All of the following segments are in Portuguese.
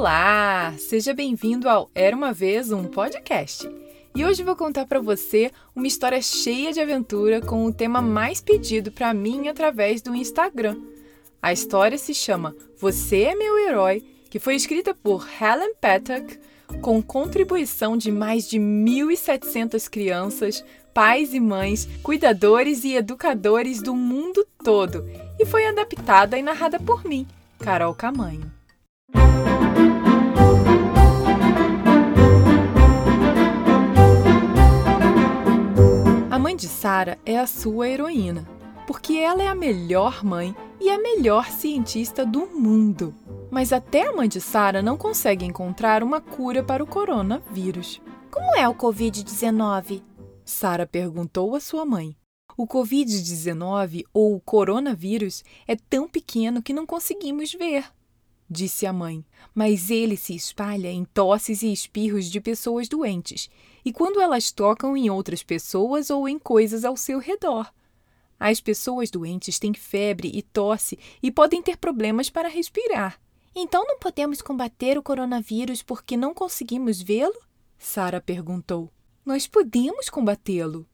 Olá! Seja bem-vindo ao Era uma Vez um Podcast. E hoje vou contar para você uma história cheia de aventura com o tema mais pedido para mim através do Instagram. A história se chama Você é Meu Herói, que foi escrita por Helen Patak, com contribuição de mais de 1.700 crianças, pais e mães, cuidadores e educadores do mundo todo, e foi adaptada e narrada por mim, Carol Camanho. De Sara é a sua heroína, porque ela é a melhor mãe e a melhor cientista do mundo. Mas até a mãe de Sara não consegue encontrar uma cura para o coronavírus. Como é o Covid-19? Sara perguntou à sua mãe. O Covid-19 ou o coronavírus é tão pequeno que não conseguimos ver, disse a mãe, mas ele se espalha em tosses e espirros de pessoas doentes e quando elas tocam em outras pessoas ou em coisas ao seu redor. As pessoas doentes têm febre e tosse e podem ter problemas para respirar. Então não podemos combater o coronavírus porque não conseguimos vê-lo? Sara perguntou. Nós podemos combatê-lo,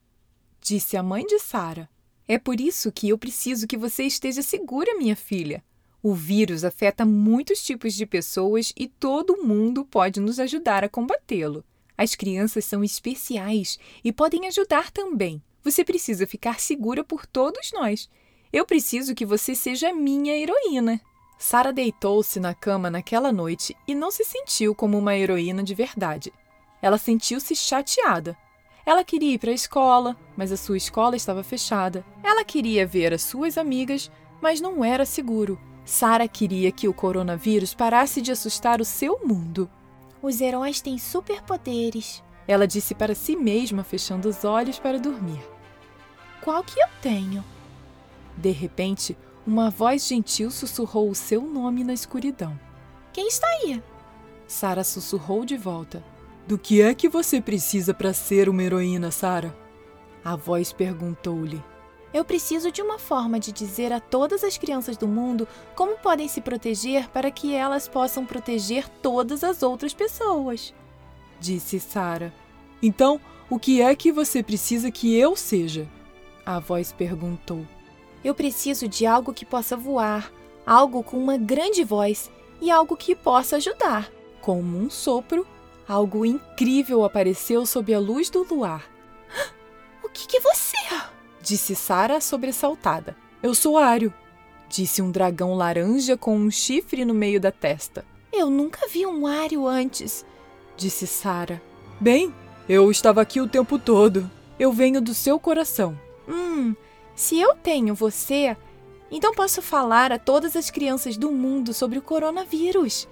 disse a mãe de Sara. É por isso que eu preciso que você esteja segura, minha filha. O vírus afeta muitos tipos de pessoas e todo mundo pode nos ajudar a combatê-lo. As crianças são especiais e podem ajudar também. Você precisa ficar segura por todos nós. Eu preciso que você seja minha heroína. Sara deitou-se na cama naquela noite e não se sentiu como uma heroína de verdade. Ela sentiu-se chateada. Ela queria ir para a escola, mas a sua escola estava fechada. Ela queria ver as suas amigas, mas não era seguro. Sara queria que o coronavírus parasse de assustar o seu mundo. Os heróis têm superpoderes. Ela disse para si mesma, fechando os olhos para dormir. Qual que eu tenho? De repente, uma voz gentil sussurrou o seu nome na escuridão. Quem está aí? Sara sussurrou de volta. Do que é que você precisa para ser uma heroína, Sara? A voz perguntou-lhe. Eu preciso de uma forma de dizer a todas as crianças do mundo como podem se proteger para que elas possam proteger todas as outras pessoas, disse Sara. Então, o que é que você precisa que eu seja? A voz perguntou. Eu preciso de algo que possa voar, algo com uma grande voz e algo que possa ajudar. Como um sopro, Algo incrível apareceu sob a luz do luar. O que, que você é? Disse Sara sobressaltada. Eu sou Ario, disse um dragão laranja com um chifre no meio da testa. Eu nunca vi um Ario antes, disse Sara. Bem, eu estava aqui o tempo todo. Eu venho do seu coração. Hum, se eu tenho você, então posso falar a todas as crianças do mundo sobre o coronavírus,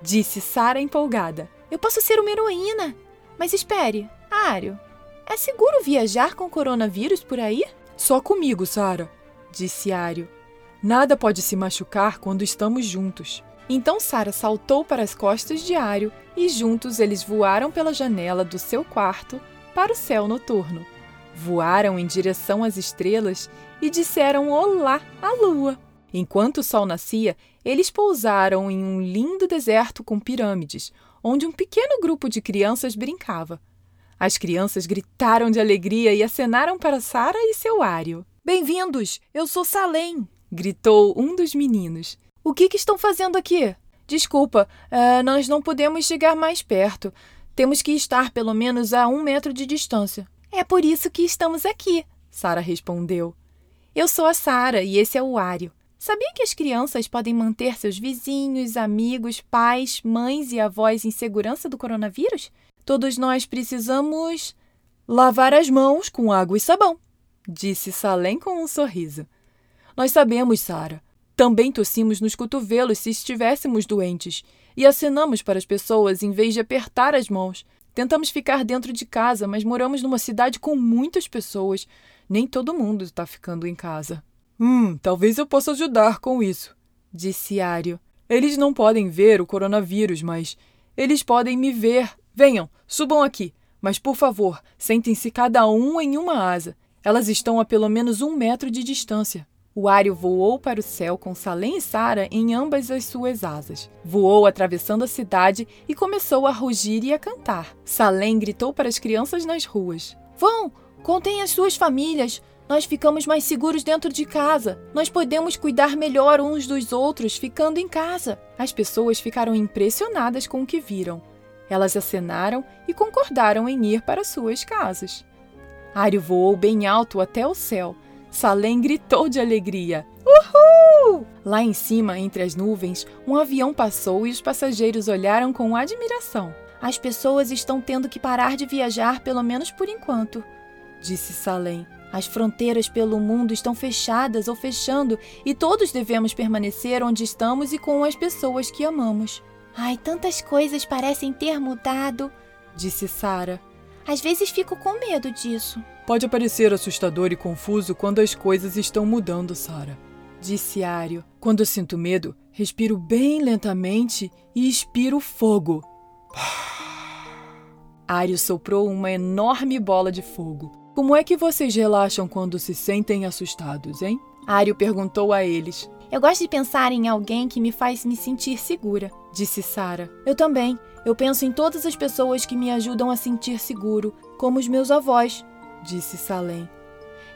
disse Sara empolgada. Eu posso ser uma heroína. Mas espere, Ario, é seguro viajar com coronavírus por aí? Só comigo, Sara, disse Ario. Nada pode se machucar quando estamos juntos. Então Sara saltou para as costas de Ario e juntos eles voaram pela janela do seu quarto para o céu noturno. Voaram em direção às estrelas e disseram olá à lua. Enquanto o sol nascia, eles pousaram em um lindo deserto com pirâmides, onde um pequeno grupo de crianças brincava. As crianças gritaram de alegria e acenaram para Sara e seu Ario. Bem-vindos! Eu sou Salem! gritou um dos meninos. O que, que estão fazendo aqui? Desculpa, uh, nós não podemos chegar mais perto. Temos que estar pelo menos a um metro de distância. É por isso que estamos aqui, Sara respondeu. Eu sou a Sara e esse é o Ario. Sabia que as crianças podem manter seus vizinhos, amigos, pais, mães e avós em segurança do coronavírus? Todos nós precisamos lavar as mãos com água e sabão, disse Salem com um sorriso. Nós sabemos, Sara. Também tossimos nos cotovelos se estivéssemos doentes e acenamos para as pessoas em vez de apertar as mãos. Tentamos ficar dentro de casa, mas moramos numa cidade com muitas pessoas. Nem todo mundo está ficando em casa. Hum, talvez eu possa ajudar com isso, disse Ario. Eles não podem ver o coronavírus, mas eles podem me ver. Venham, subam aqui. Mas, por favor, sentem-se cada um em uma asa. Elas estão a pelo menos um metro de distância. O Ario voou para o céu com Salem e Sara em ambas as suas asas. Voou atravessando a cidade e começou a rugir e a cantar. Salem gritou para as crianças nas ruas: Vão, contem as suas famílias. Nós ficamos mais seguros dentro de casa. Nós podemos cuidar melhor uns dos outros ficando em casa. As pessoas ficaram impressionadas com o que viram. Elas acenaram e concordaram em ir para suas casas. Ario voou bem alto até o céu Salem gritou de alegria. Uhul! Lá em cima, entre as nuvens, um avião passou e os passageiros olharam com admiração. As pessoas estão tendo que parar de viajar, pelo menos por enquanto, disse Salem. As fronteiras pelo mundo estão fechadas ou fechando e todos devemos permanecer onde estamos e com as pessoas que amamos. Ai, tantas coisas parecem ter mudado, disse Sara. Às vezes fico com medo disso. Pode parecer assustador e confuso quando as coisas estão mudando, Sara. Disse Ario. Quando sinto medo, respiro bem lentamente e expiro fogo. Ario soprou uma enorme bola de fogo. Como é que vocês relaxam quando se sentem assustados, hein? Ario perguntou a eles. Eu gosto de pensar em alguém que me faz me sentir segura, disse Sara. Eu também. Eu penso em todas as pessoas que me ajudam a sentir seguro, como os meus avós, disse Salem.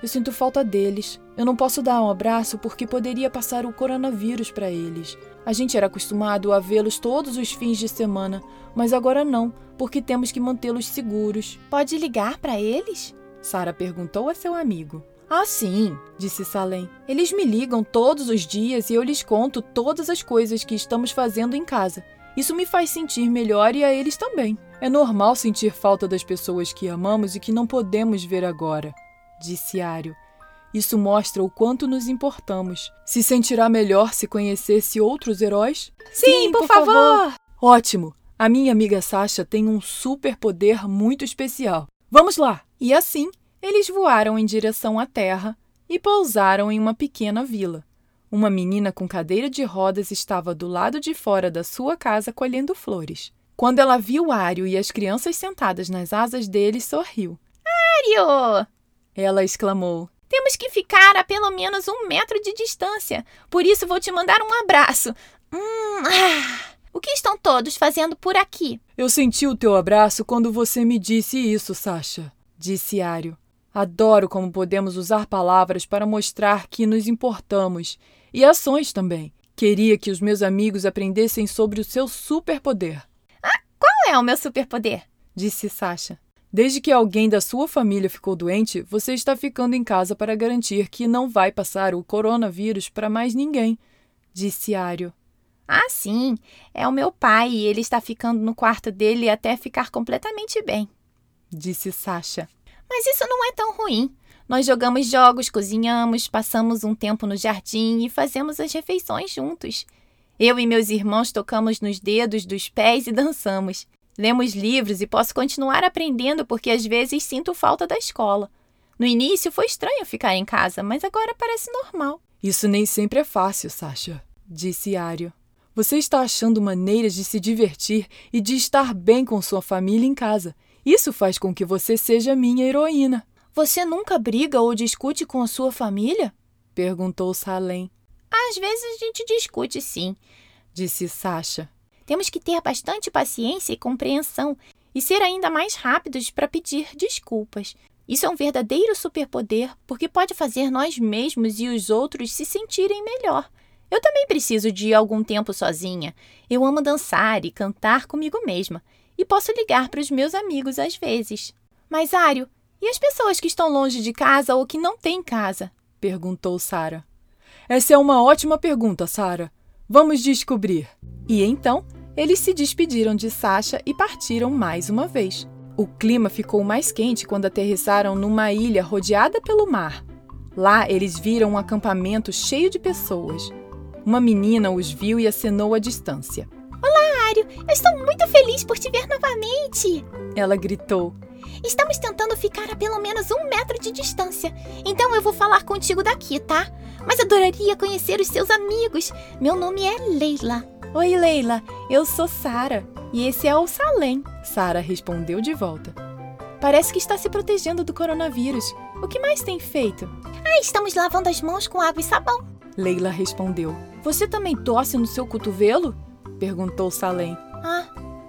Eu sinto falta deles. Eu não posso dar um abraço porque poderia passar o coronavírus para eles. A gente era acostumado a vê-los todos os fins de semana, mas agora não, porque temos que mantê-los seguros. Pode ligar para eles? Sara perguntou a seu amigo. Ah, sim, disse Salem. Eles me ligam todos os dias e eu lhes conto todas as coisas que estamos fazendo em casa. Isso me faz sentir melhor e a eles também. É normal sentir falta das pessoas que amamos e que não podemos ver agora, disse Ario. Isso mostra o quanto nos importamos. Se sentirá melhor se conhecesse outros heróis? Sim, Sim por, por favor. favor! Ótimo! A minha amiga Sasha tem um superpoder muito especial. Vamos lá! E assim, eles voaram em direção à Terra e pousaram em uma pequena vila. Uma menina com cadeira de rodas estava do lado de fora da sua casa colhendo flores. Quando ela viu Ario e as crianças sentadas nas asas dele, sorriu. Ario! Ela exclamou. Temos que ficar a pelo menos um metro de distância. Por isso vou te mandar um abraço. Hum, ah. O que estão todos fazendo por aqui? Eu senti o teu abraço quando você me disse isso, Sasha, disse Ario. Adoro como podemos usar palavras para mostrar que nos importamos e ações também. Queria que os meus amigos aprendessem sobre o seu superpoder. Ah, qual é o meu superpoder? Disse Sasha. Desde que alguém da sua família ficou doente, você está ficando em casa para garantir que não vai passar o coronavírus para mais ninguém, disse Ario. Ah, sim. É o meu pai e ele está ficando no quarto dele até ficar completamente bem, disse Sasha. Mas isso não é tão ruim. Nós jogamos jogos, cozinhamos, passamos um tempo no jardim e fazemos as refeições juntos. Eu e meus irmãos tocamos nos dedos dos pés e dançamos. Lemos livros e posso continuar aprendendo porque às vezes sinto falta da escola. No início foi estranho ficar em casa, mas agora parece normal. Isso nem sempre é fácil, Sasha, disse Ario. Você está achando maneiras de se divertir e de estar bem com sua família em casa. Isso faz com que você seja minha heroína. Você nunca briga ou discute com a sua família? perguntou Salem. Às vezes a gente discute, sim, disse Sasha. Temos que ter bastante paciência e compreensão e ser ainda mais rápidos para pedir desculpas. Isso é um verdadeiro superpoder porque pode fazer nós mesmos e os outros se sentirem melhor. Eu também preciso de algum tempo sozinha. Eu amo dançar e cantar comigo mesma e posso ligar para os meus amigos às vezes. Mas, Ario, e as pessoas que estão longe de casa ou que não têm casa? perguntou Sara. Essa é uma ótima pergunta, Sara. Vamos descobrir. E então, eles se despediram de Sasha e partiram mais uma vez. O clima ficou mais quente quando aterrissaram numa ilha rodeada pelo mar. Lá, eles viram um acampamento cheio de pessoas. Uma menina os viu e acenou à distância. Estou muito feliz por te ver novamente! Ela gritou. Estamos tentando ficar a pelo menos um metro de distância. Então eu vou falar contigo daqui, tá? Mas adoraria conhecer os seus amigos. Meu nome é Leila. Oi, Leila. Eu sou Sara. E esse é o Salem. Sara respondeu de volta. Parece que está se protegendo do coronavírus. O que mais tem feito? Ah, estamos lavando as mãos com água e sabão. Leila respondeu. Você também tosse no seu cotovelo? Perguntou Salem.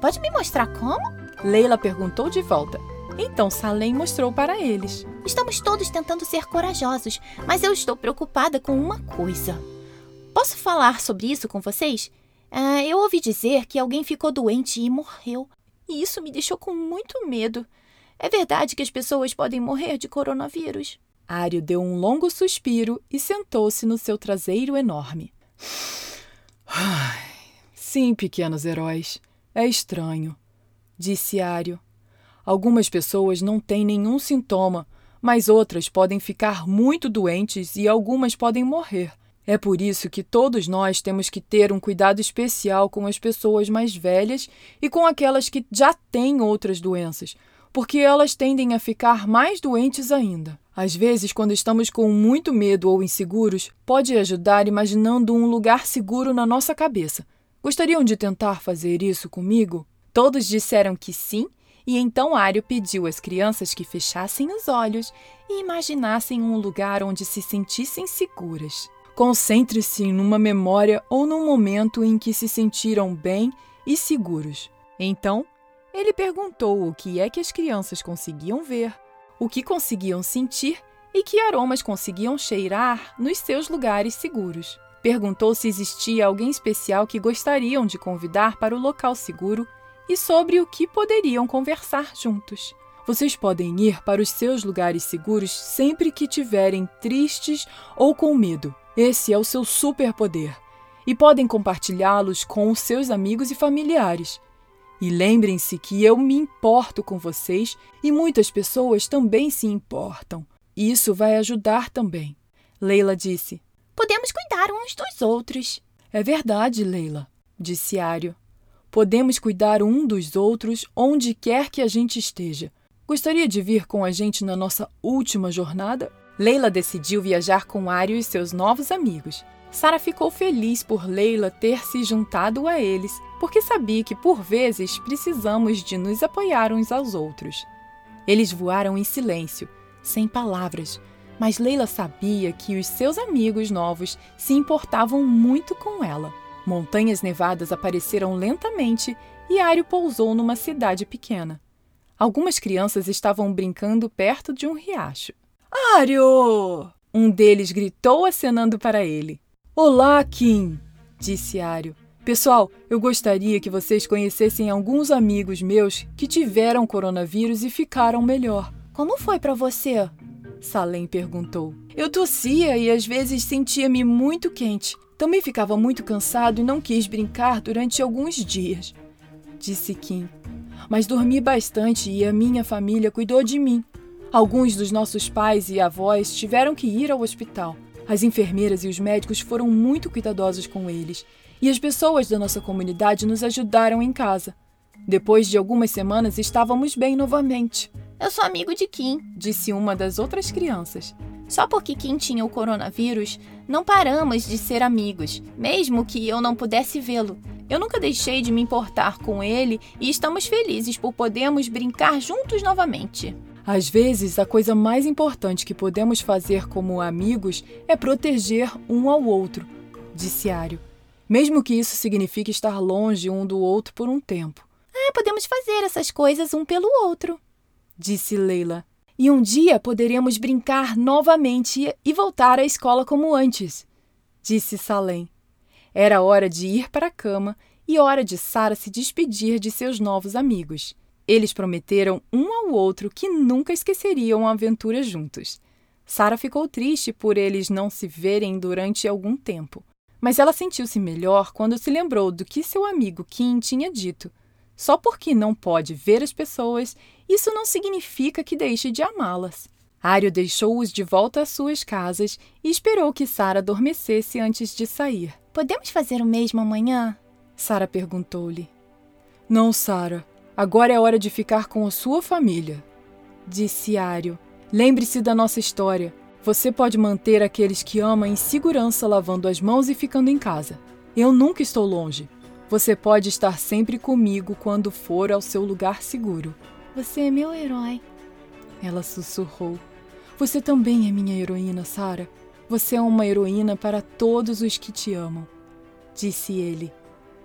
Pode me mostrar como? Leila perguntou de volta. Então Salem mostrou para eles. Estamos todos tentando ser corajosos, mas eu estou preocupada com uma coisa. Posso falar sobre isso com vocês? Ah, eu ouvi dizer que alguém ficou doente e morreu. E isso me deixou com muito medo. É verdade que as pessoas podem morrer de coronavírus? Ário deu um longo suspiro e sentou-se no seu traseiro enorme. Sim, pequenos heróis. É estranho, disse Ário. Algumas pessoas não têm nenhum sintoma, mas outras podem ficar muito doentes e algumas podem morrer. É por isso que todos nós temos que ter um cuidado especial com as pessoas mais velhas e com aquelas que já têm outras doenças, porque elas tendem a ficar mais doentes ainda. Às vezes, quando estamos com muito medo ou inseguros, pode ajudar imaginando um lugar seguro na nossa cabeça. Gostariam de tentar fazer isso comigo? Todos disseram que sim e então Ario pediu às crianças que fechassem os olhos e imaginassem um lugar onde se sentissem seguras. Concentre-se numa memória ou num momento em que se sentiram bem e seguros. Então, ele perguntou o que é que as crianças conseguiam ver, o que conseguiam sentir e que aromas conseguiam cheirar nos seus lugares seguros. Perguntou se existia alguém especial que gostariam de convidar para o local seguro e sobre o que poderiam conversar juntos. Vocês podem ir para os seus lugares seguros sempre que tiverem tristes ou com medo. Esse é o seu superpoder. E podem compartilhá-los com os seus amigos e familiares. E lembrem-se que eu me importo com vocês e muitas pessoas também se importam. Isso vai ajudar também. Leila disse: Podemos cuidar uns dos outros. É verdade, Leila, disse Ario. Podemos cuidar um dos outros onde quer que a gente esteja. Gostaria de vir com a gente na nossa última jornada? Leila decidiu viajar com Ario e seus novos amigos. Sara ficou feliz por Leila ter se juntado a eles, porque sabia que por vezes precisamos de nos apoiar uns aos outros. Eles voaram em silêncio, sem palavras, mas Leila sabia que os seus amigos novos se importavam muito com ela. Montanhas nevadas apareceram lentamente e Ario pousou numa cidade pequena. Algumas crianças estavam brincando perto de um riacho. Ario! Um deles gritou acenando para ele. Olá, Kim! disse Ario. Pessoal, eu gostaria que vocês conhecessem alguns amigos meus que tiveram coronavírus e ficaram melhor. Como foi para você? Salem perguntou. Eu tossia e às vezes sentia-me muito quente. Também ficava muito cansado e não quis brincar durante alguns dias, disse Kim. Mas dormi bastante e a minha família cuidou de mim. Alguns dos nossos pais e avós tiveram que ir ao hospital. As enfermeiras e os médicos foram muito cuidadosos com eles, e as pessoas da nossa comunidade nos ajudaram em casa. Depois de algumas semanas, estávamos bem novamente. Eu sou amigo de Kim, disse uma das outras crianças. Só porque Kim tinha o coronavírus, não paramos de ser amigos, mesmo que eu não pudesse vê-lo. Eu nunca deixei de me importar com ele e estamos felizes por podermos brincar juntos novamente. Às vezes, a coisa mais importante que podemos fazer como amigos é proteger um ao outro, disse Ario. Mesmo que isso signifique estar longe um do outro por um tempo. Ah, podemos fazer essas coisas um pelo outro, disse Leila. E um dia poderemos brincar novamente e voltar à escola como antes, disse Salem. Era hora de ir para a cama e hora de Sara se despedir de seus novos amigos. Eles prometeram um ao outro que nunca esqueceriam a aventura juntos. Sara ficou triste por eles não se verem durante algum tempo, mas ela sentiu-se melhor quando se lembrou do que seu amigo Kim tinha dito só porque não pode ver as pessoas, isso não significa que deixe de amá-las. Ario deixou-os de volta às suas casas e esperou que Sara adormecesse antes de sair. Podemos fazer o mesmo amanhã? Sara perguntou-lhe. Não, Sara. Agora é hora de ficar com a sua família, disse Ario. Lembre-se da nossa história. Você pode manter aqueles que ama em segurança lavando as mãos e ficando em casa. Eu nunca estou longe. Você pode estar sempre comigo quando for ao seu lugar seguro. Você é meu herói. Ela sussurrou. Você também é minha heroína, Sara. Você é uma heroína para todos os que te amam, disse ele.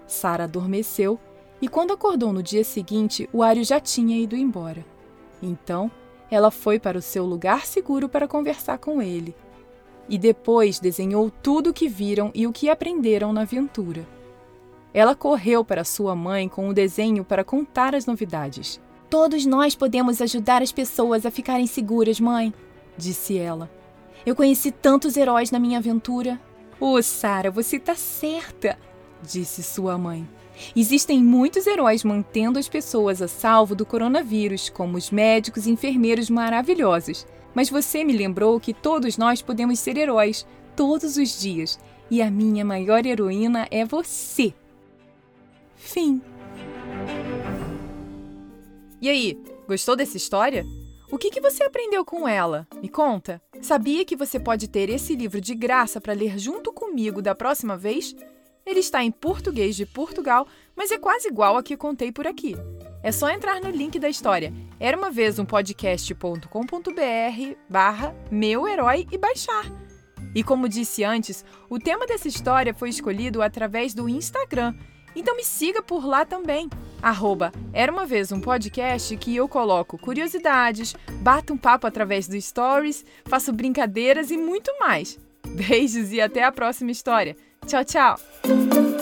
Sara adormeceu e quando acordou no dia seguinte, o Ario já tinha ido embora. Então, ela foi para o seu lugar seguro para conversar com ele. E depois desenhou tudo o que viram e o que aprenderam na aventura. Ela correu para sua mãe com o desenho para contar as novidades. Todos nós podemos ajudar as pessoas a ficarem seguras, mãe, disse ela. Eu conheci tantos heróis na minha aventura. Oh, Sara, você está certa, disse sua mãe. Existem muitos heróis mantendo as pessoas a salvo do coronavírus, como os médicos e enfermeiros maravilhosos. Mas você me lembrou que todos nós podemos ser heróis, todos os dias. E a minha maior heroína é você. Fim. E aí, gostou dessa história? O que, que você aprendeu com ela? Me conta. Sabia que você pode ter esse livro de graça para ler junto comigo da próxima vez? Ele está em português de Portugal, mas é quase igual a que contei por aqui. É só entrar no link da história era uma vez um podcast.com.br barra meu herói e baixar. E como disse antes, o tema dessa história foi escolhido através do Instagram. Então me siga por lá também. Arroba Era Uma Vez um Podcast que eu coloco curiosidades, bato um papo através dos stories, faço brincadeiras e muito mais. Beijos e até a próxima história. Tchau, tchau!